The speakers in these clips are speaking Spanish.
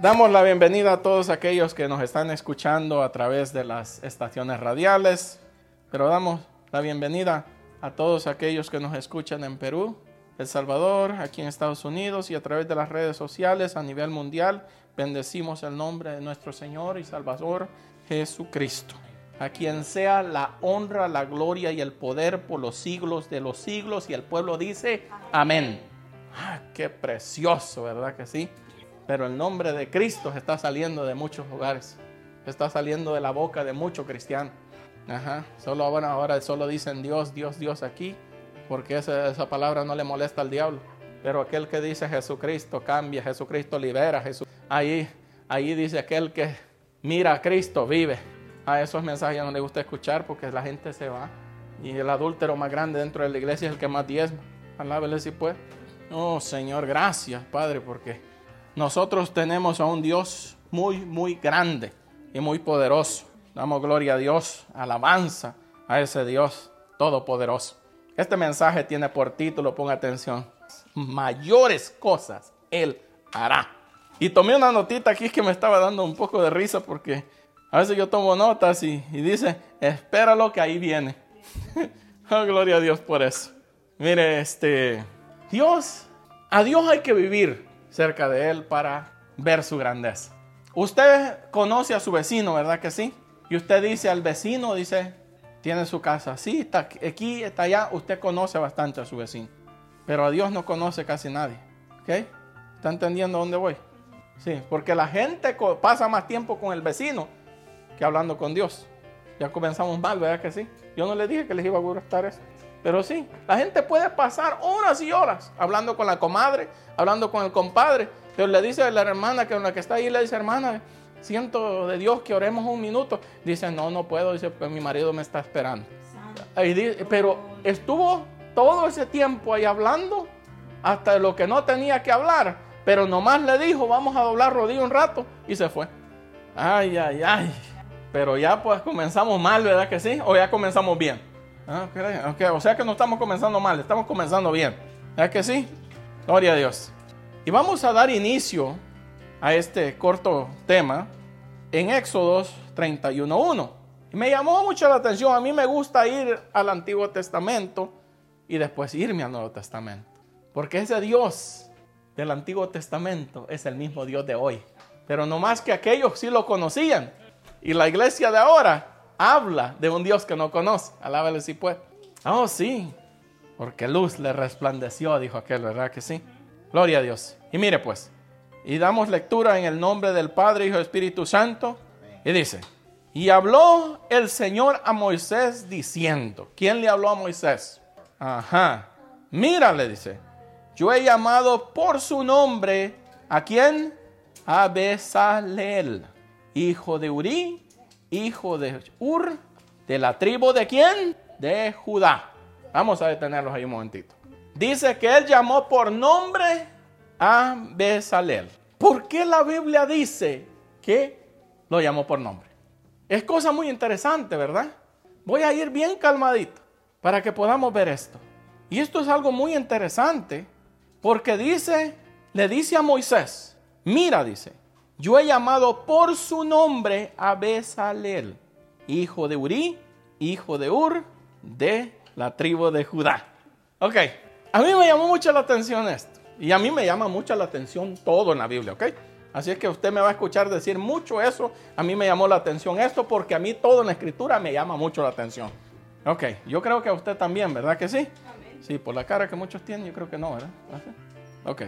Damos la bienvenida a todos aquellos que nos están escuchando a través de las estaciones radiales, pero damos la bienvenida a todos aquellos que nos escuchan en Perú, El Salvador, aquí en Estados Unidos y a través de las redes sociales a nivel mundial. Bendecimos el nombre de nuestro Señor y Salvador Jesucristo, a quien sea la honra, la gloria y el poder por los siglos de los siglos. Y el pueblo dice, amén. Ah, qué precioso, ¿verdad que sí? Pero el nombre de Cristo está saliendo de muchos lugares. Está saliendo de la boca de muchos cristianos. Ajá. Solo ahora, ahora solo dicen Dios, Dios, Dios aquí. Porque esa, palabra no le molesta al diablo. Pero aquel que dice Jesucristo cambia, Jesucristo libera, Jesús. Ahí, ahí dice aquel que mira a Cristo, vive. A esos mensajes no le gusta escuchar porque la gente se va. Y el adúltero más grande dentro de la iglesia es el que más diezma. Alábele si puede. Oh Señor, gracias Padre, porque nosotros tenemos a un Dios muy, muy grande y muy poderoso. Damos gloria a Dios, alabanza a ese Dios todopoderoso. Este mensaje tiene por título, ponga atención, mayores cosas Él hará. Y tomé una notita aquí que me estaba dando un poco de risa porque a veces yo tomo notas y, y dice, espéralo que ahí viene. oh, gloria a Dios por eso. Mire, este, Dios, a Dios hay que vivir cerca de Él para ver su grandeza. Usted conoce a su vecino, ¿verdad que sí? Y usted dice al vecino, dice, tiene su casa, sí, está aquí, está allá, usted conoce bastante a su vecino. Pero a Dios no conoce casi nadie. ¿Ok? ¿Está entendiendo dónde voy? Sí, porque la gente pasa más tiempo con el vecino que hablando con Dios. Ya comenzamos mal, ¿verdad que sí? Yo no le dije que les iba a gustar eso. Pero sí, la gente puede pasar horas y horas hablando con la comadre, hablando con el compadre. Pero le dice a la hermana que la que está ahí, le dice, hermana, siento de Dios que oremos un minuto. Dice, no, no puedo, dice, pues mi marido me está esperando. pero estuvo todo ese tiempo ahí hablando hasta lo que no tenía que hablar. Pero nomás le dijo, vamos a doblar rodillo un rato y se fue. Ay, ay, ay. Pero ya pues comenzamos mal, ¿verdad que sí? O ya comenzamos bien. Ah, okay, O sea que no estamos comenzando mal, estamos comenzando bien. ¿Es que sí? Gloria a Dios. Y vamos a dar inicio a este corto tema en Éxodos 31.1. Me llamó mucho la atención, a mí me gusta ir al Antiguo Testamento y después irme al Nuevo Testamento. Porque ese Dios del Antiguo Testamento es el mismo Dios de hoy. Pero no más que aquellos sí lo conocían. Y la iglesia de ahora habla de un Dios que no conoce. Alábale si puede. Oh, sí. Porque luz le resplandeció, dijo aquel, ¿verdad que sí? Gloria a Dios. Y mire pues, y damos lectura en el nombre del Padre, Hijo y Espíritu Santo. Y dice, y habló el Señor a Moisés diciendo, ¿quién le habló a Moisés? Ajá, mira, le dice, yo he llamado por su nombre a quién? A Besalel, hijo de Uri, hijo de Ur, de la tribu de quién? De Judá. Vamos a detenerlos ahí un momentito. Dice que él llamó por nombre a Besalel. ¿Por qué la Biblia dice que lo llamó por nombre? Es cosa muy interesante, ¿verdad? Voy a ir bien calmadito para que podamos ver esto. Y esto es algo muy interesante porque dice, le dice a Moisés, mira, dice, yo he llamado por su nombre a Besalel, hijo de Uri, hijo de Ur, de la tribu de Judá. Ok, a mí me llamó mucho la atención esto. Y a mí me llama mucho la atención todo en la Biblia, ¿ok? Así es que usted me va a escuchar decir mucho eso. A mí me llamó la atención esto porque a mí todo en la escritura me llama mucho la atención. Ok, yo creo que a usted también, ¿verdad que sí? Sí, por la cara que muchos tienen, yo creo que no, ¿verdad? Ok,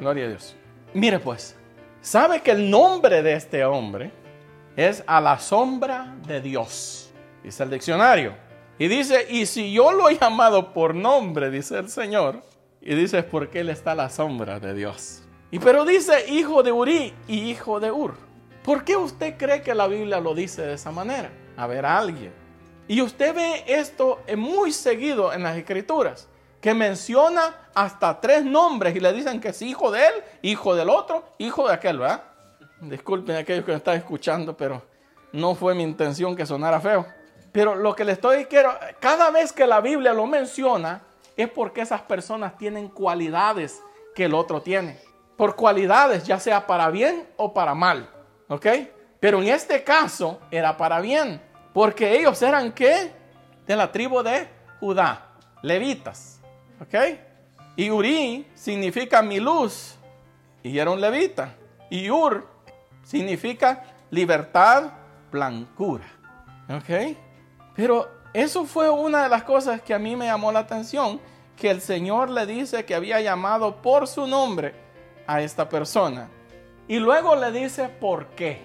gloria a Dios. Mire pues, ¿Sabe que el nombre de este hombre es a la sombra de Dios? Dice el diccionario. Y dice, y si yo lo he llamado por nombre, dice el Señor, y dice, es porque él está a la sombra de Dios. Y pero dice hijo de Uri y hijo de Ur. ¿Por qué usted cree que la Biblia lo dice de esa manera? A ver, a alguien. Y usted ve esto muy seguido en las escrituras que menciona hasta tres nombres y le dicen que es hijo de él, hijo del otro, hijo de aquel, ¿verdad? Disculpen a aquellos que me están escuchando, pero no fue mi intención que sonara feo. Pero lo que le estoy quiero, cada vez que la Biblia lo menciona, es porque esas personas tienen cualidades que el otro tiene. por cualidades, ya sea para bien o para mal. ¿Ok? Pero en este caso era para bien, porque ellos eran qué? De la tribu de Judá, levitas. ¿Ok? Y Uri significa mi luz, y era un levita. Y Ur significa libertad, blancura. ¿Ok? Pero eso fue una de las cosas que a mí me llamó la atención, que el Señor le dice que había llamado por su nombre a esta persona. Y luego le dice por qué.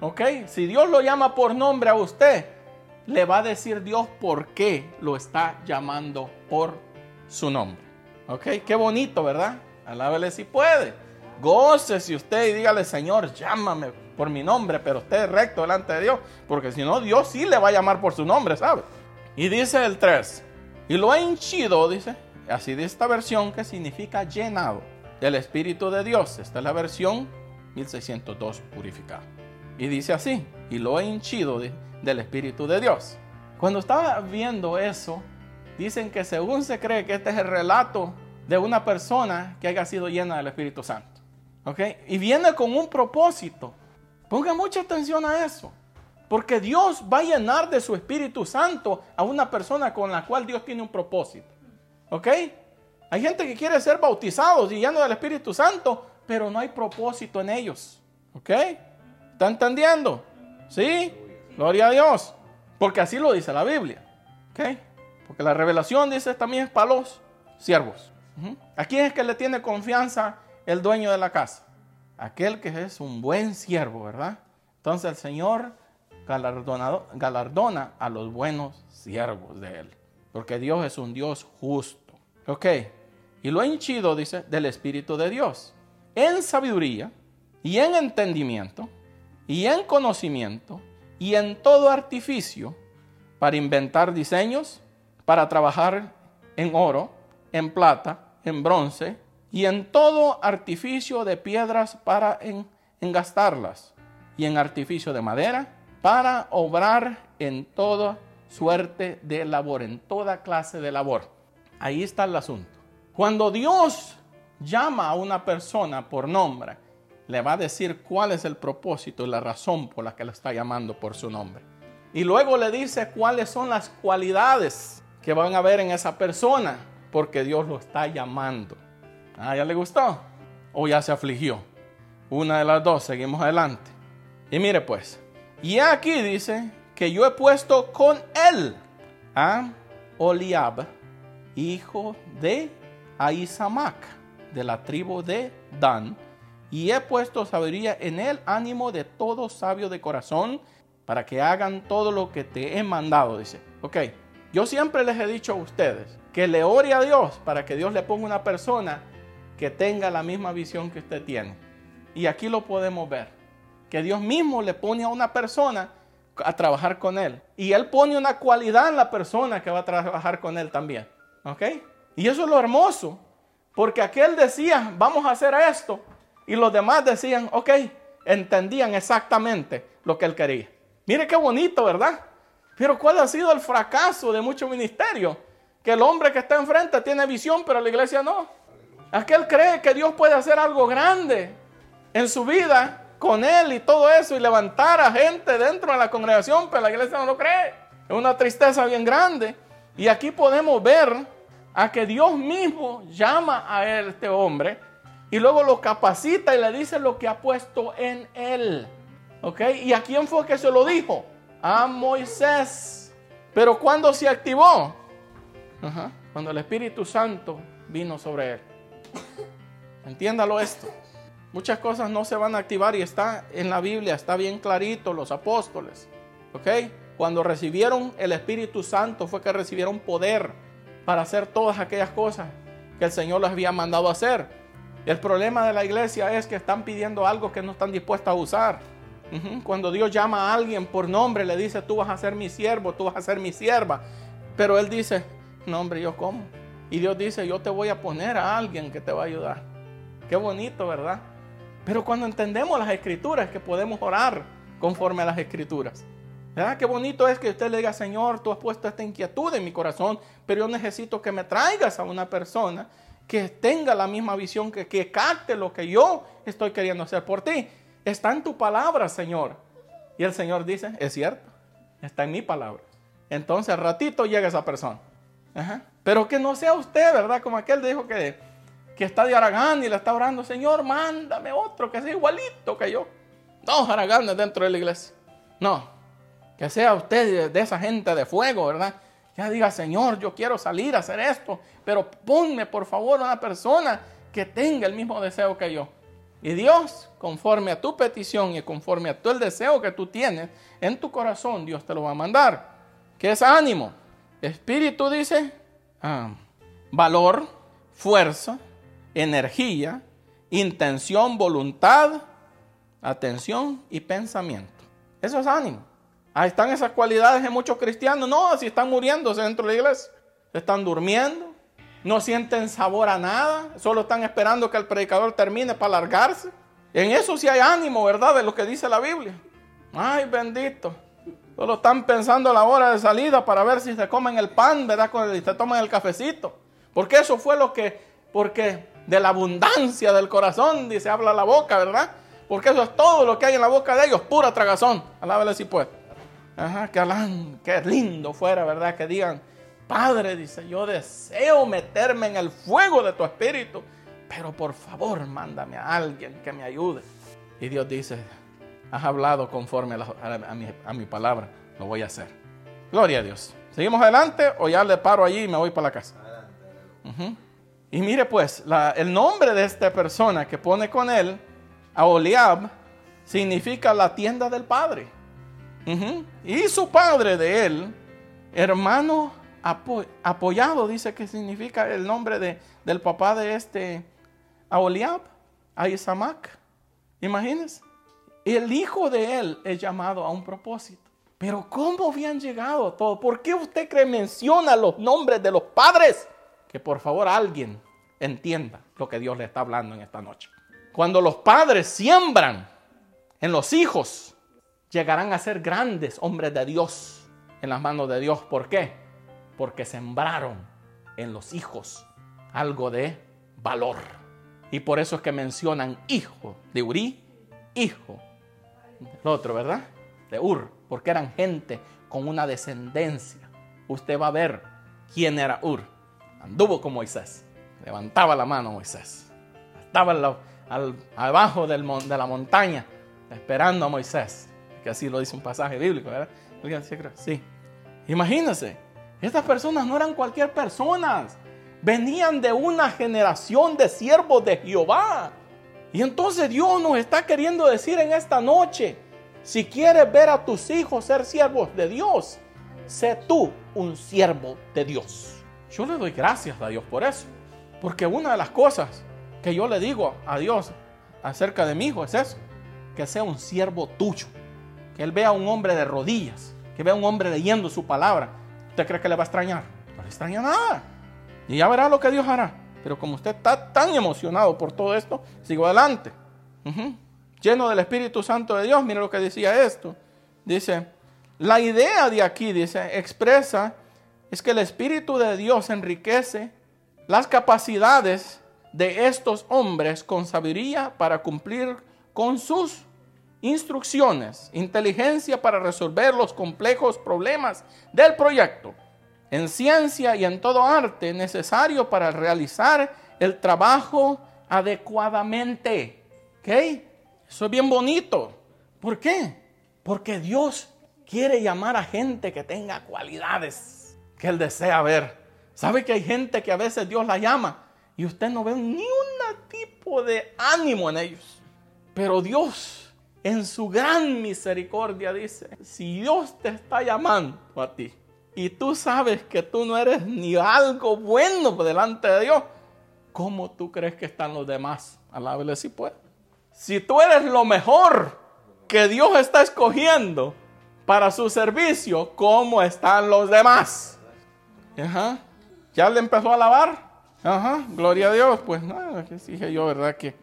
¿Ok? Si Dios lo llama por nombre a usted, le va a decir Dios por qué lo está llamando por su nombre. ¿Ok? Qué bonito, ¿verdad? Alábele si puede. Goce si usted y dígale, Señor, llámame por mi nombre, pero usted es recto delante de Dios, porque si no, Dios sí le va a llamar por su nombre, ¿sabe? Y dice el 3, y lo ha henchido, dice, así de esta versión que significa llenado del Espíritu de Dios. Esta es la versión 1602 purificada. Y dice así, y lo ha hinchido del Espíritu de Dios. Cuando estaba viendo eso, dicen que según se cree que este es el relato de una persona que haya sido llena del Espíritu Santo. ¿Ok? Y viene con un propósito. Ponga mucha atención a eso. Porque Dios va a llenar de su Espíritu Santo a una persona con la cual Dios tiene un propósito. ¿Ok? Hay gente que quiere ser bautizados y llenos del Espíritu Santo, pero no hay propósito en ellos. ¿Ok? ¿Está entendiendo? ¿Sí? Gloria a Dios. Porque así lo dice la Biblia. ¿Ok? Porque la revelación dice también es para los siervos. ¿A quién es que le tiene confianza el dueño de la casa? Aquel que es un buen siervo, ¿verdad? Entonces el Señor galardona a los buenos siervos de Él. Porque Dios es un Dios justo. Ok. Y lo hinchido, dice, del Espíritu de Dios. En sabiduría y en entendimiento y en conocimiento y en todo artificio para inventar diseños, para trabajar en oro, en plata, en bronce y en todo artificio de piedras para engastarlas y en artificio de madera para obrar en toda suerte de labor, en toda clase de labor. Ahí está el asunto. Cuando Dios llama a una persona por nombre, le va a decir cuál es el propósito y la razón por la que le está llamando por su nombre. Y luego le dice cuáles son las cualidades que van a ver en esa persona, porque Dios lo está llamando. Ah, ¿ya le gustó? ¿O ya se afligió? Una de las dos, seguimos adelante. Y mire pues, y aquí dice que yo he puesto con él a Oliab, hijo de Aizamac, de la tribu de Dan, y he puesto sabiduría en el ánimo de todo sabio de corazón, para que hagan todo lo que te he mandado, dice. Ok, yo siempre les he dicho a ustedes que le ore a Dios para que Dios le ponga una persona que tenga la misma visión que usted tiene. Y aquí lo podemos ver, que Dios mismo le pone a una persona a trabajar con él. Y él pone una cualidad en la persona que va a trabajar con él también. ¿Ok? Y eso es lo hermoso. Porque aquel decía, vamos a hacer esto. Y los demás decían, ok, entendían exactamente lo que él quería. Mire qué bonito, ¿verdad? Pero ¿cuál ha sido el fracaso de muchos ministerios? Que el hombre que está enfrente tiene visión, pero la iglesia no. Aquel cree que Dios puede hacer algo grande en su vida con él y todo eso y levantar a gente dentro de la congregación, pero la iglesia no lo cree. Es una tristeza bien grande. Y aquí podemos ver a que Dios mismo llama a este hombre y luego lo capacita y le dice lo que ha puesto en él. ¿Ok? ¿Y a quién fue que se lo dijo? A Moisés. Pero cuando se activó? Cuando el Espíritu Santo vino sobre él. Entiéndalo esto. Muchas cosas no se van a activar y está en la Biblia, está bien clarito, los apóstoles. ¿Ok? Cuando recibieron el Espíritu Santo fue que recibieron poder para hacer todas aquellas cosas que el Señor les había mandado hacer. El problema de la iglesia es que están pidiendo algo que no están dispuestos a usar. Cuando Dios llama a alguien por nombre, le dice, tú vas a ser mi siervo, tú vas a ser mi sierva. Pero Él dice, no hombre, yo cómo. Y Dios dice, yo te voy a poner a alguien que te va a ayudar. Qué bonito, ¿verdad? Pero cuando entendemos las escrituras, que podemos orar conforme a las escrituras. ¿Verdad? Qué bonito es que usted le diga, Señor, tú has puesto esta inquietud en mi corazón, pero yo necesito que me traigas a una persona que tenga la misma visión, que, que capte lo que yo estoy queriendo hacer por ti. Está en tu palabra, Señor. Y el Señor dice, es cierto, está en mi palabra. Entonces al ratito llega esa persona. Pero que no sea usted, ¿verdad? Como aquel dijo que, que está de Aragán y le está orando, Señor, mándame otro que sea igualito que yo. Dos Araganes dentro de la iglesia. No, que sea usted de esa gente de fuego, ¿verdad? Ya diga, Señor, yo quiero salir a hacer esto, pero ponme por favor una persona que tenga el mismo deseo que yo. Y Dios, conforme a tu petición y conforme a todo el deseo que tú tienes en tu corazón, Dios te lo va a mandar. ¿Qué es ánimo? Espíritu dice ah, valor, fuerza, energía, intención, voluntad, atención y pensamiento. Eso es ánimo. Ahí están esas cualidades en muchos cristianos. No, si están muriéndose dentro de la iglesia. Están durmiendo. No sienten sabor a nada. Solo están esperando que el predicador termine para largarse. En eso sí hay ánimo, ¿verdad? De lo que dice la Biblia. Ay, bendito. Solo están pensando la hora de salida para ver si se comen el pan, ¿verdad? Y se toman el cafecito. Porque eso fue lo que, porque de la abundancia del corazón, dice, habla la boca, ¿verdad? Porque eso es todo lo que hay en la boca de ellos, pura tragazón. Alábele si puede. Ajá, que hablan, qué lindo fuera, ¿verdad? Que digan, Padre, dice, yo deseo meterme en el fuego de tu espíritu, pero por favor, mándame a alguien que me ayude. Y Dios dice, has hablado conforme a, mi, palabra, lo voy a hacer. Gloria a Dios. ¿Seguimos adelante o ya le paro allí y me voy para la casa? Y mire pues, el nombre de esta persona que pone con él Aholiab significa la tienda del padre. Y su padre de él, hermano apoyado, dice que significa el nombre de, del papá de este Aholiab, Ahisamac. Imagínense. El hijo de él es llamado a un propósito. Pero ¿cómo habían llegado a todo? ¿Por qué usted cree menciona los nombres de los padres? Que por favor alguien entienda lo que Dios le está hablando en esta noche. Cuando los padres siembran en los hijos, llegarán a ser grandes hombres de Dios en las manos de Dios. ¿Por qué? Porque sembraron en los hijos algo de valor. Y por eso es que mencionan hijo de Uri, hijo. El otro, ¿verdad? De Ur, porque eran gente con una descendencia. Usted va a ver quién era Ur. Anduvo con Moisés. Levantaba la mano Moisés. Estaba al, abajo del, de la montaña esperando a Moisés. Que así lo dice un pasaje bíblico, ¿verdad? Sí. Imagínense, estas personas no eran cualquier personas. Venían de una generación de siervos de Jehová. Y entonces Dios nos está queriendo decir en esta noche, si quieres ver a tus hijos ser siervos de Dios, sé tú un siervo de Dios. Yo le doy gracias a Dios por eso. Porque una de las cosas que yo le digo a Dios acerca de mi hijo es eso, que sea un siervo tuyo, que él vea a un hombre de rodillas, que vea a un hombre leyendo su palabra. ¿Usted cree que le va a extrañar? No le extraña nada. Y ya verá lo que Dios hará. Pero como usted está tan emocionado por todo esto, sigo adelante. Lleno del Espíritu Santo de Dios, mire lo que decía esto. Dice, la idea de aquí, dice, expresa, es que el Espíritu de Dios enriquece las capacidades de estos hombres con sabiduría para cumplir con sus instrucciones, inteligencia para resolver los complejos problemas del proyecto, en ciencia y en todo arte necesario para realizar el trabajo adecuadamente. ¿Ok? Eso es bien bonito. ¿Por qué? Porque Dios quiere llamar a gente que tenga cualidades que Él desea ver. ¿Sabe que hay gente que a veces Dios la llama y usted no ve ni un tipo de ánimo en ellos. Pero Dios, en su gran misericordia, dice, si Dios te está llamando a ti y tú sabes que tú no eres ni algo bueno delante de Dios, ¿cómo tú crees que están los demás? Alábele si puede. Si tú eres lo mejor que Dios está escogiendo para su servicio, ¿cómo están los demás? ¿Ya le empezó a alabar? Ajá, gloria a Dios. Pues nada, dije yo, ¿verdad? Que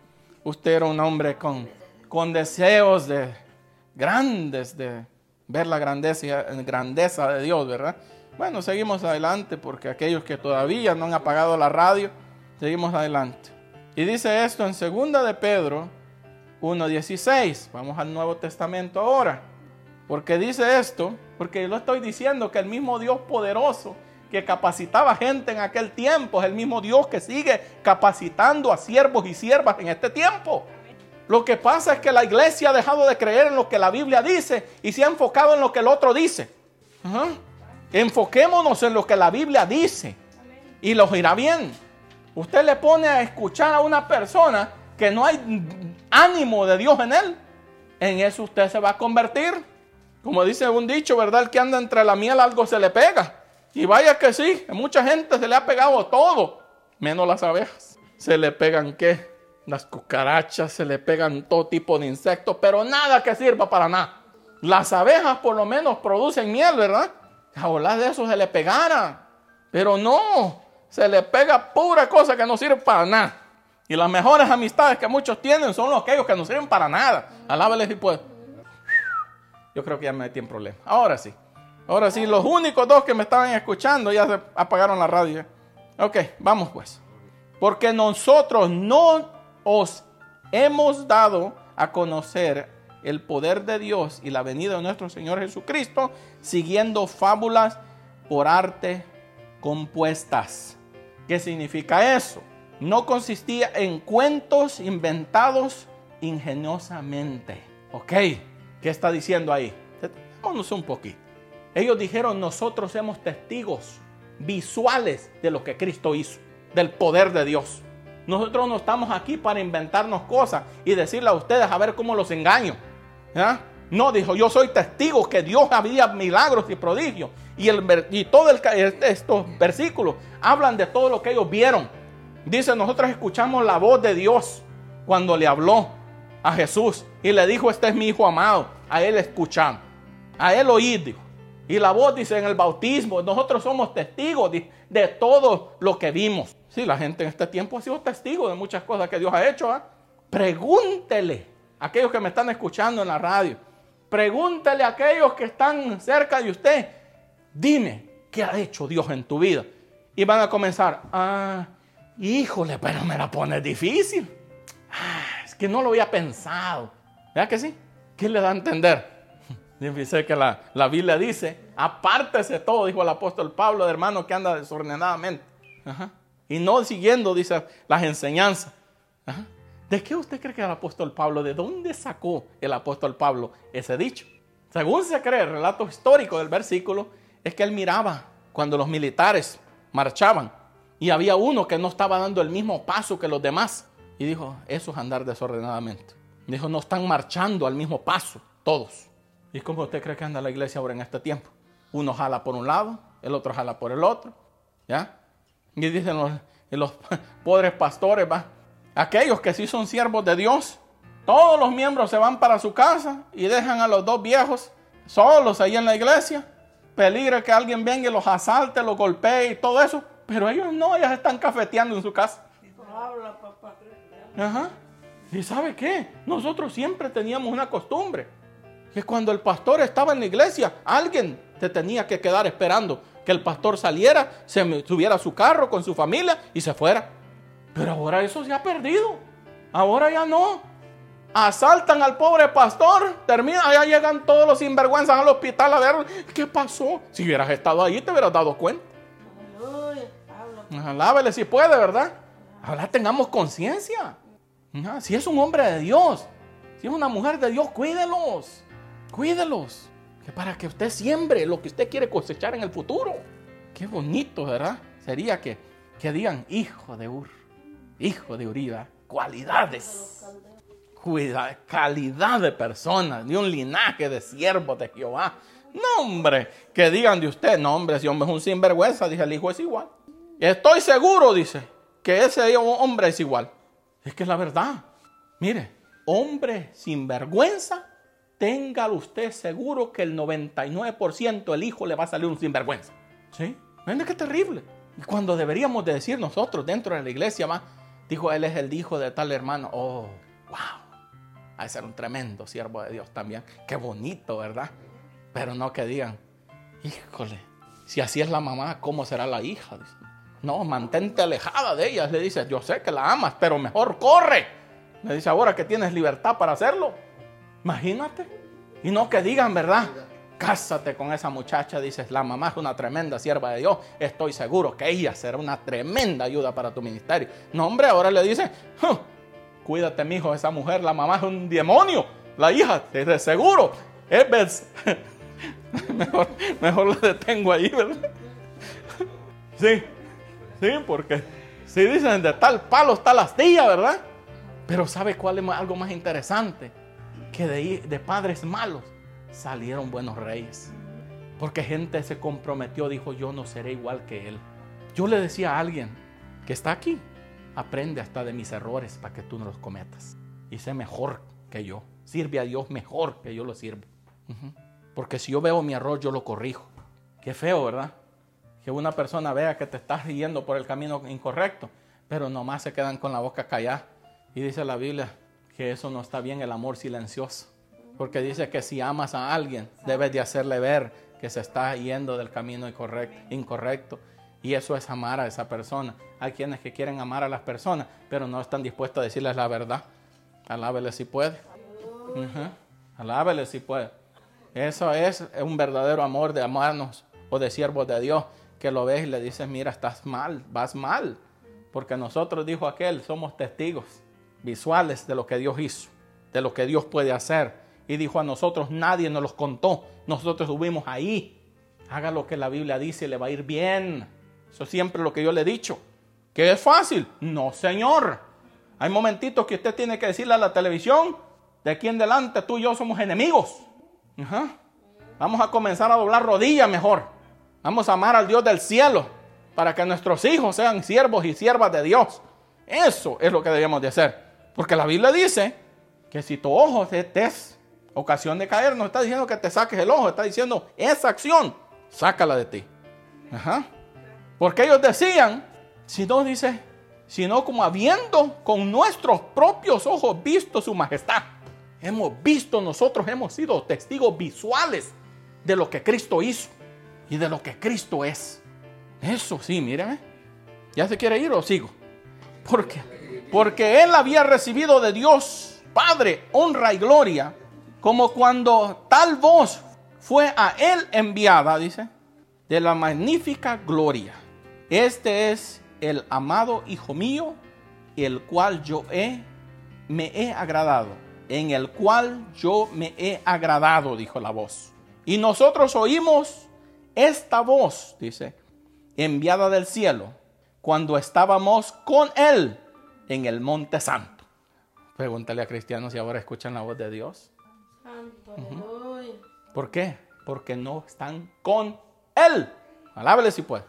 usted era un hombre con, con deseos de grandes, de ver la grandeza, grandeza de Dios, ¿verdad? Bueno, seguimos adelante porque aquellos que todavía no han apagado la radio, Seguimos adelante. Y dice esto en 2 de Pedro 1.16. Vamos al Nuevo Testamento ahora. Porque dice esto, porque lo estoy diciendo que el mismo Dios poderoso que capacitaba gente en aquel tiempo es el mismo Dios que sigue capacitando a siervos y siervas en este tiempo. Lo que pasa es que la iglesia ha dejado de creer en lo que la Biblia dice y se ha enfocado en lo que el otro dice. Enfoquémonos en lo que la Biblia dice y los irá bien. Usted le pone a escuchar a una persona que no hay ánimo de Dios en él. En eso usted se va a convertir. Como dice un dicho, ¿verdad? El que anda entre la miel algo se le pega. Y vaya que sí, a mucha gente se le ha pegado todo, menos las abejas. Se le pegan qué? Las cucarachas, se le pegan todo tipo de insectos, pero nada que sirva para nada. Las abejas por lo menos producen miel, ¿verdad? Volar de eso se le pegara. Pero no, se le pega pura cosa que no sirve para nada. Y las mejores amistades que muchos tienen son los aquellos que no sirven para nada. Alábales y pues. Yo creo que ya me metí en problemas. Ahora sí. Ahora sí, los únicos dos que me estaban escuchando ya se apagaron la radio. Ok, vamos pues. Porque nosotros no os hemos dado a conocer el poder de Dios y la venida de nuestro Señor Jesucristo siguiendo fábulas por arte compuestas. ¿Qué significa eso? No consistía en cuentos inventados ingeniosamente. ¿Ok? ¿Qué está diciendo ahí? Vámonos un poquito. Ellos dijeron, nosotros somos testigos visuales de lo que Cristo hizo, del poder de Dios. Nosotros no estamos aquí para inventarnos cosas y decirle a ustedes a ver cómo los engaño. No, dijo, yo soy testigo que Dios había milagros y prodigios. Y, el, y todos estos versículos hablan de todo lo que ellos vieron. Dice, nosotros escuchamos la voz de Dios cuando le habló a Jesús y le dijo, este es mi hijo amado. A él escuchamos, a él oíd, y la voz dice en el bautismo, nosotros somos testigos de, todo lo que vimos. Sí, la gente en este tiempo ha sido testigo de muchas cosas que Dios ha hecho. ¿ah? Pregúntele a aquellos que me están escuchando en la radio. Pregúntele a aquellos que están cerca de usted. Dime, ¿qué ha hecho Dios en tu vida? Y van a comenzar, ah, híjole, pero me la pone difícil. Ah, es que no lo había pensado. ¿Verdad que sí? ¿Qué le da a entender? Dice que la, Biblia dice, apártese todo, dijo el apóstol Pablo, de hermano que anda desordenadamente. Y no siguiendo, dice, las enseñanzas. ¿De qué usted cree que el apóstol Pablo, de dónde sacó el apóstol Pablo ese dicho? Según se cree, el relato histórico del versículo, es que él miraba cuando los militares marchaban y había uno que no estaba dando el mismo paso que los demás. Y dijo, eso es andar desordenadamente. Dijo, no están marchando al mismo paso, todos. ¿Y cómo usted cree que anda la iglesia ahora en este tiempo? Uno jala por un lado, el otro jala por el otro. ¿Ya? Y dicen los, los pobres pastores, ¿va? aquellos que sí son siervos de Dios, todos los miembros se van para su casa y dejan a los dos viejos solos ahí en la iglesia. Peligra que alguien venga y los asalte, los golpee y todo eso. Pero ellos no, ellos están cafeteando en su casa. Ajá. ¿Y sabe qué? Nosotros siempre teníamos una costumbre que cuando el pastor estaba en la iglesia, alguien te tenía que quedar esperando que el pastor saliera, se subiera a su carro con su familia y se fuera. Pero ahora eso se ha perdido. Ahora ya no. Asaltan al pobre pastor, termina, allá llegan todos los sinvergüenzas al hospital a ver qué pasó. Si hubieras estado ahí, te hubieras dado cuenta. Alábele si puede, ¿verdad? Ahora tengamos conciencia. Si es un hombre de Dios, si es una mujer de Dios, cuídelos. Cuídelos. Que para que usted siembre lo que usted quiere cosechar en el futuro. Qué bonito, ¿verdad? Sería que, que digan, hijo de Ur, hijo de Uriba, cualidades. Cuida, calidad de personas, de un linaje de siervos de Jehová. No, hombre, que digan de usted, no, hombre, si hombre es un sinvergüenza, dice el hijo es igual. Estoy seguro, dice, que ese hombre es igual. Es que es la verdad. Mire, hombre sinvergüenza téngalo usted seguro que el 99% el hijo le va a salir un sinvergüenza. ¿Sí? Mira qué terrible. Y cuando deberíamos de decir nosotros dentro de la iglesia, más, dijo, él es el hijo de tal hermano. Oh, wow. Ha de ser un tremendo siervo de Dios también. Qué bonito, ¿verdad? Pero no que digan, híjole, si así es la mamá, ¿cómo será la hija? No, mantente alejada de ella. Le dice, yo sé que la amas, pero mejor corre. Le dice, ahora que tienes libertad para hacerlo. Imagínate. Y no que digan, ¿verdad? Cásate con esa muchacha, dices, la mamá es una tremenda sierva de Dios, estoy seguro que ella será una tremenda ayuda para tu ministerio. No, hombre, ahora le dice, cuídate, mi hijo, esa mujer, la mamá es un demonio, la hija, de seguro, es mejor, mejor la detengo ahí, ¿verdad? Sí, sí, porque si dicen de tal palo está la astilla, ¿verdad? Pero ¿sabe cuál es algo más interesante? Que de, padres malos salieron buenos reyes. Porque gente se comprometió, dijo, yo no seré igual que él. Yo le decía a alguien que está aquí, aprende hasta de mis errores para que tú no los cometas. Y sé mejor que yo. Sirve a Dios mejor que yo lo sirvo. Porque si yo veo mi error, yo lo corrijo. Qué feo, ¿verdad? Que una persona vea que te estás yendo por el camino incorrecto, pero nomás se quedan con la boca callada. Y dice la Biblia que eso no está bien, el amor silencioso. Porque dice que si amas a alguien, debes de hacerle ver que se está yendo del camino incorrecto. Y eso es amar a esa persona. Hay quienes que quieren amar a las personas, pero no están dispuestos a decirles la verdad. Alábele si puede. Alábele si puede. Eso es un verdadero amor de amarnos o de siervos de Dios, que lo ves y le dices, mira, estás mal, vas mal. Porque nosotros, dijo aquel, somos testigos visuales de lo que Dios hizo, de lo que Dios puede hacer y dijo a nosotros, nadie nos los contó, nosotros estuvimos ahí. Haga lo que la Biblia dice le va a ir bien. Eso es siempre lo que yo le he dicho. ¿Que es fácil? No, Señor. Hay momentitos que usted tiene que decirle a la televisión, de aquí en adelante tú y yo somos enemigos. Vamos a comenzar a doblar rodillas mejor. Vamos a amar al Dios del cielo para que nuestros hijos sean siervos y siervas de Dios. Eso es lo que debemos de hacer. Porque la Biblia dice que si tu ojo es ocasión de caer, no está diciendo que te saques el ojo, está diciendo esa acción, sácala de ti. Ajá. Porque ellos decían, si no dice, sino como habiendo con nuestros propios ojos visto su majestad. Hemos visto nosotros, hemos sido testigos visuales de lo que Cristo hizo y de lo que Cristo es. Eso sí, míreme. ¿Ya se quiere ir o sigo? ¿Por qué? Porque él había recibido de Dios Padre honra y gloria como cuando tal voz fue a él enviada, dice, de la magnífica gloria. Este es el amado Hijo mío, el cual yo he, me he agradado, en el cual yo me he agradado, dijo la voz. Y nosotros oímos esta voz, dice, enviada del cielo, cuando estábamos con él en el monte santo. Pregúntale a cristianos si ahora escuchan la voz de Dios. ¿Por qué? Porque no están con Él. Alábele si puede.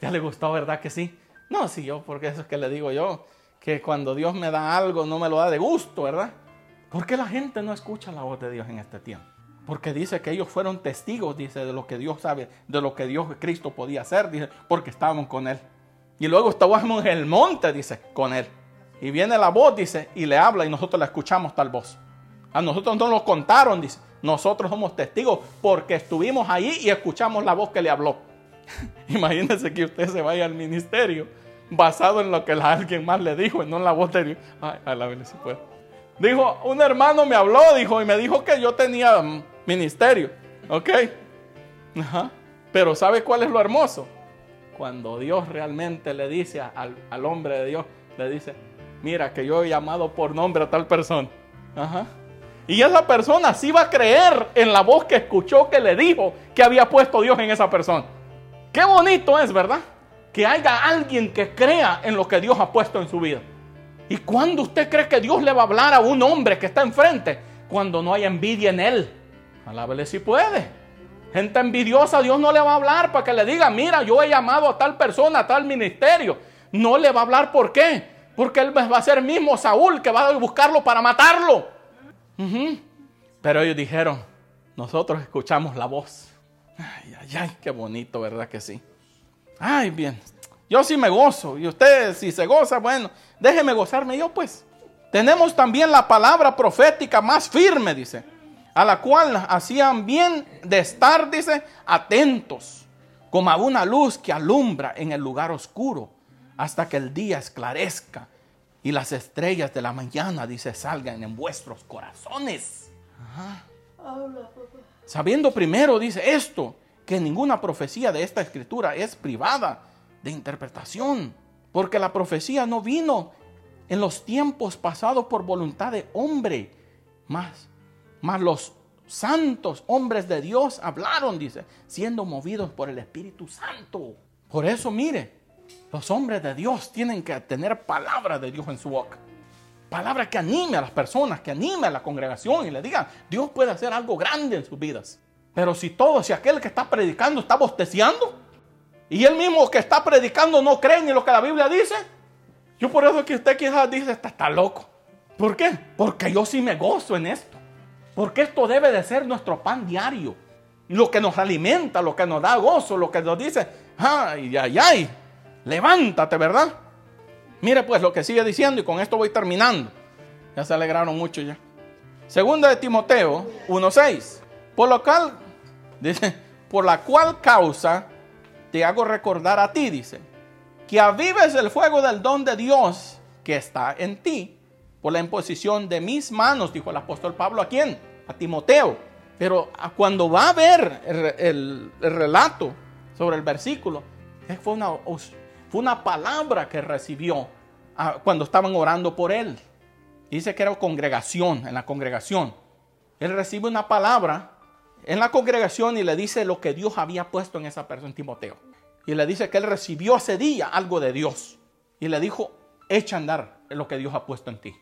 Ya le gustó, ¿verdad que sí? No, sí, yo, porque eso es que le digo yo, que cuando Dios me da algo, no me lo da de gusto, ¿verdad? ¿Por qué la gente no escucha la voz de Dios en este tiempo? Porque dice que ellos fueron testigos, dice, de lo que Dios sabe, de lo que Dios Cristo podía hacer, dice, porque estábamos con Él. Y luego estábamos en el monte, dice, con Él. Y viene la voz, dice, y le habla y nosotros la escuchamos tal voz. A nosotros no nos contaron, dice. Nosotros somos testigos porque estuvimos ahí y escuchamos la voz que le habló. Imagínense que usted se vaya al ministerio basado en lo que alguien más le dijo y no en la voz de Dios. Ay, a la vez si puede. Dijo, un hermano me habló, dijo, y me dijo que yo tenía mm, ministerio. ¿Ok? Ajá. Pero ¿sabe cuál es lo hermoso? Cuando Dios realmente le dice al, al hombre de Dios, le dice, mira que yo he llamado por nombre a tal persona. Ajá. Y esa persona sí va a creer en la voz que escuchó que le dijo que había puesto Dios en esa persona. Qué bonito es, ¿verdad? Que haya alguien que crea en lo que Dios ha puesto en su vida. ¿Y cuando usted cree que Dios le va a hablar a un hombre que está enfrente? Cuando no hay envidia en él. Alábele si puede. Gente envidiosa, Dios no le va a hablar para que le diga, mira, yo he llamado a tal persona, a tal ministerio. No le va a hablar, ¿por qué? Porque él va a ser mismo Saúl que va a buscarlo para matarlo. Pero ellos dijeron, nosotros escuchamos la voz. Ay, ay, ay, qué bonito, ¿verdad que sí? Ay, bien. Yo sí me gozo. Y usted si se goza, bueno, déjeme gozarme yo pues. Tenemos también la palabra profética más firme, dice, a la cual hacían bien de estar, dice, atentos, como a una luz que alumbra en el lugar oscuro hasta que el día esclarezca y las estrellas de la mañana, dice, salgan en vuestros corazones. Sabiendo primero, dice esto, que ninguna profecía de esta escritura es privada de interpretación, porque la profecía no vino en los tiempos pasados por voluntad de hombre, más, más los santos hombres de Dios hablaron, dice, siendo movidos por el Espíritu Santo. Por eso, mire, los hombres de Dios tienen que tener palabra de Dios en su boca. Palabra que anime a las personas, que anime a la congregación y le diga, Dios puede hacer algo grande en sus vidas. Pero si todo, si aquel que está predicando está bosteciando y el mismo que está predicando no cree ni lo que la Biblia dice, yo por eso que usted quizás dice, está, está loco. ¿Por qué? Porque yo sí me gozo en esto. Porque esto debe de ser nuestro pan diario. Lo que nos alimenta, lo que nos da gozo, lo que nos dice, ay, ay, ay, levántate, ¿verdad? Mire pues lo que sigue diciendo y con esto voy terminando. Ya se alegraron mucho ya. Segunda de Timoteo 1.6. Por lo cual, dice, por la cual causa te hago recordar a ti, dice, que avives el fuego del don de Dios que está en ti por la imposición de mis manos, dijo el apóstol Pablo a quién? A Timoteo. Pero cuando va a ver el, relato sobre el versículo, fue una, fue una palabra que recibió ah, cuando estaban orando por él. Dice que era congregación, en la congregación. Él recibe una palabra en la congregación y le dice lo que Dios había puesto en esa persona, en Timoteo. Y le dice que él recibió ese día algo de Dios. Y le dijo, echa a andar lo que Dios ha puesto en ti.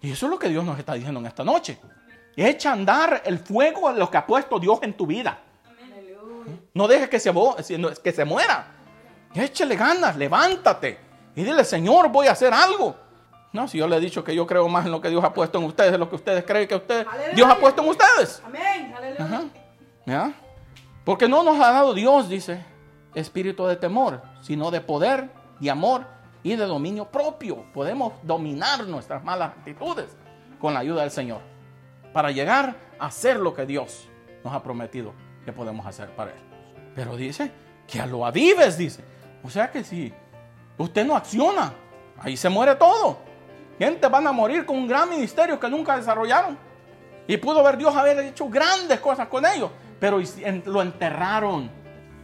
Y eso es lo que Dios nos está diciendo en esta noche. Echa a andar el fuego de lo que ha puesto Dios en tu vida. No dejes que se, que se muera. Échale ganas, levántate. Y dile, Señor, voy a hacer algo. No, si yo le he dicho que yo creo más en lo que Dios ha puesto en ustedes, de lo que ustedes creen que ustedes, Dios ha puesto en ustedes. Amén. ¿Ya? Porque no nos ha dado Dios, dice, espíritu de temor, sino de poder, y amor y de dominio propio. Podemos dominar nuestras malas actitudes con la ayuda del Señor para llegar a hacer lo que Dios nos ha prometido que podemos hacer para Él. Pero dice que a lo avives, dice. O sea que si usted no acciona, ahí se muere todo. Gente van a morir con un gran ministerio que nunca desarrollaron. Y pudo ver Dios haber hecho grandes cosas con ellos, pero lo enterraron.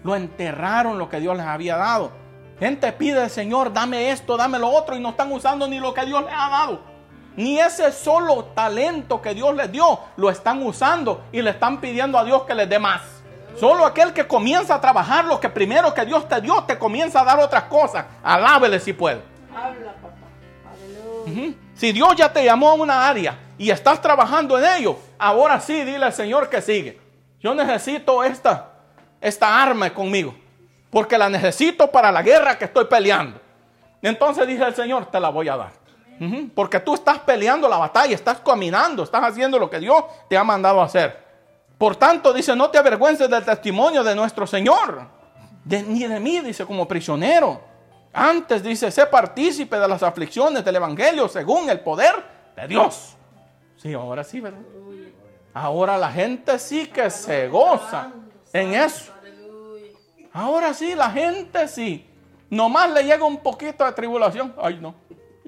Lo enterraron lo que Dios les había dado. Gente pide, Señor, dame esto, dame lo otro, y no están usando ni lo que Dios les ha dado. Ni ese solo talento que Dios les dio, lo están usando y le están pidiendo a Dios que les dé más. Solo aquel que comienza a trabajar lo que primero que Dios te dio, te comienza a dar otras cosas. Alábele si puede. Habla, papá. Si Dios ya te llamó a una área y estás trabajando en ello, ahora sí dile al Señor que sigue. Yo necesito esta, esta arma conmigo porque la necesito para la guerra que estoy peleando. Entonces dice el Señor, te la voy a dar. Porque tú estás peleando la batalla, estás caminando, estás haciendo lo que Dios te ha mandado a hacer. Por tanto, dice, no te avergüences del testimonio de nuestro Señor, ni de mí, dice, como prisionero. Antes, dice, sé partícipe de las aflicciones del Evangelio según el poder de Dios. Sí, ahora sí, ¿verdad? Ahora la gente sí que se goza en eso. Ahora sí, la gente sí. Nomás le llega un poquito de tribulación. Ay, no,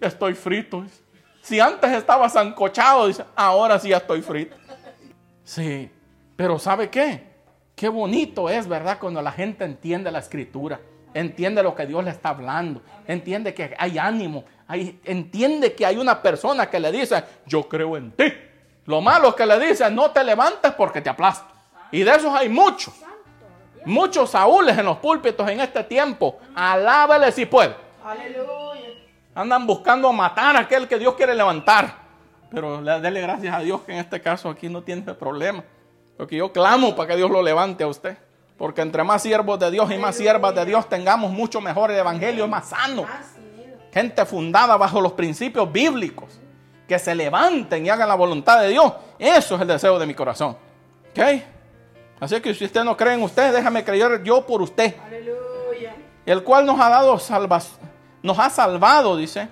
estoy frito. Si antes estaba zancochado, dice, ahora sí ya estoy frito. Sí, pero ¿sabe qué? Qué bonito es, ¿verdad? Cuando la gente entiende la escritura, entiende lo que Dios le está hablando, entiende que hay ánimo, entiende que hay una persona que le dice, yo creo en ti. Lo malo es que le dice, no te levantes porque te aplasto. Y de esos hay muchos. Muchos Saúles en los púlpitos en este tiempo. Alábele si puede. Aleluya. Andan buscando matar a aquel que Dios quiere levantar. Pero dele gracias a Dios que en este caso aquí no tiene problema. Porque yo clamo para que Dios lo levante a usted. Porque entre más siervos de Dios y más siervas de Dios tengamos, mucho mejor el evangelio es más sano. Gente fundada bajo los principios bíblicos. Que se levanten y hagan la voluntad de Dios. Eso es el deseo de mi corazón. ¿Ok? Así que si usted no cree en usted, déjame creer yo por usted. Aleluya. El cual nos ha dado salvación, nos ha salvado, dice,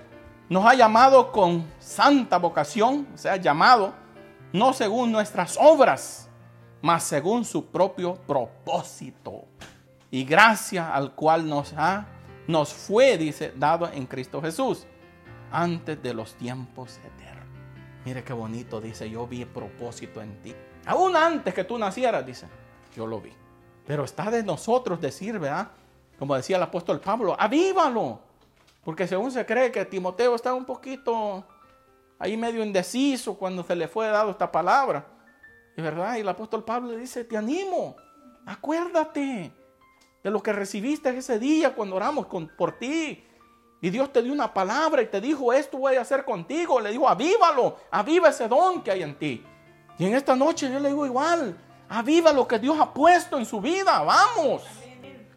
nos ha llamado con santa vocación, o sea, llamado, no según nuestras obras, mas según su propio propósito. Y gracia al cual nos ha nos fue, dice, dado en Cristo Jesús, antes de los tiempos eternos. Mire qué bonito, dice, yo vi propósito en ti. Aún antes que tú nacieras, dice, yo lo vi. Pero está de nosotros decir, ¿verdad? Como decía el apóstol Pablo, avívalo. Porque según se cree que Timoteo está un poquito ahí medio indeciso cuando se le fue dado esta palabra. Verdad, y el apóstol Pablo le dice, te animo, acuérdate de lo que recibiste ese día cuando oramos por ti. Y Dios te dio una palabra y te dijo, esto voy a hacer contigo. Le dijo, avívalo, aviva ese don que hay en ti. Y en esta noche yo le digo igual, aviva lo que Dios ha puesto en su vida, vamos.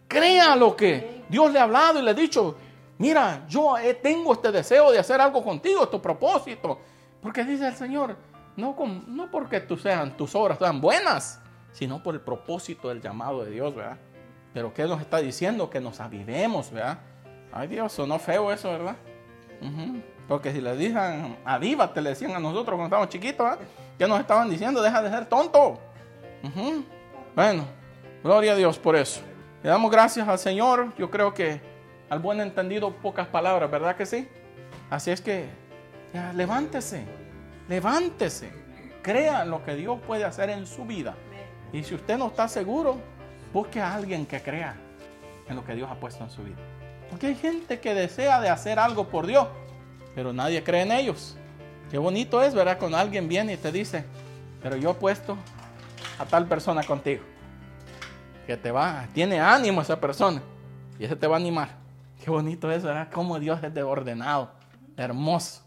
Crea lo que Dios le ha hablado y le ha dicho, mira, yo tengo este deseo de hacer algo contigo, tu propósito. Porque dice el Señor, no, no porque tú tus obras sean buenas, sino por el propósito del llamado de Dios, ¿verdad? Pero ¿qué nos está diciendo? Que nos avivemos, ¿verdad? Ay Dios, sonó feo eso, ¿verdad? Porque si le dicen, avívate, le decían a nosotros cuando estábamos chiquitos, ¿verdad? ¿Qué nos estaban diciendo? Deja de ser tonto. Bueno, gloria a Dios por eso. Le damos gracias al Señor. Yo creo que al buen entendido pocas palabras, ¿verdad que sí? Así es que levántese, levántese, crea lo que Dios puede hacer en su vida. Y si usted no está seguro, busque a alguien que crea en lo que Dios ha puesto en su vida. Porque hay gente que desea de hacer algo por Dios, pero nadie cree en ellos. Qué bonito es, ¿verdad? Cuando alguien viene y te dice, pero yo he puesto a tal persona contigo. Que te va, tiene ánimo esa persona. Y ese te va a animar. Qué bonito es, ¿verdad? Cómo Dios es de ordenado, hermoso.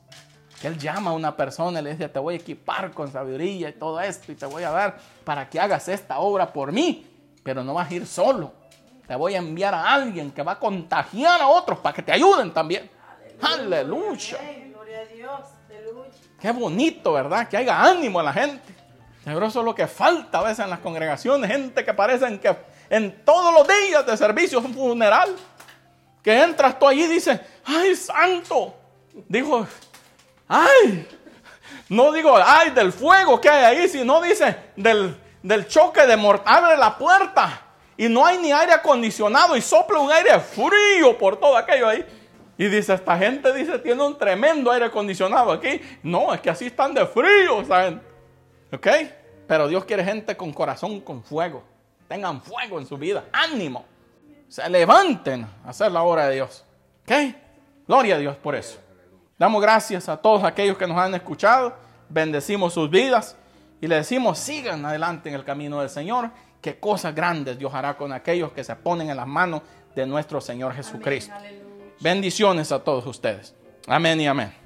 Él llama a una persona y le dice, te voy a equipar con sabiduría y todo esto y te voy a dar para que hagas esta obra por mí. Pero no vas a ir solo. Te voy a enviar a alguien que va a contagiar a otros para que te ayuden también. Aleluya. Qué bonito, ¿verdad? Que haya ánimo a la gente. Pero eso es lo que falta a veces en las congregaciones. Gente que parecen que en todos los días de servicio es un funeral. Que entras tú allí y dices, ay, santo. Dijo, ay. No digo, ay, del fuego que hay ahí, sino dice, del, del choque de mortal. Abre la puerta y no hay ni aire acondicionado y sopla un aire frío por todo aquello ahí. Y dice, esta gente dice, tiene un tremendo aire acondicionado aquí. No, es que así están de frío, ¿saben? ¿Ok? Pero Dios quiere gente con corazón, con fuego. Tengan fuego en su vida. Ánimo. Se levanten a hacer la obra de Dios. ¿Ok? Gloria a Dios por eso. Damos gracias a todos aquellos que nos han escuchado. Bendecimos sus vidas. Y le decimos, sigan adelante en el camino del Señor. Que cosas grandes Dios hará con aquellos que se ponen en las manos de nuestro Señor Jesucristo. Bendiciones a todos ustedes. Amén y amén.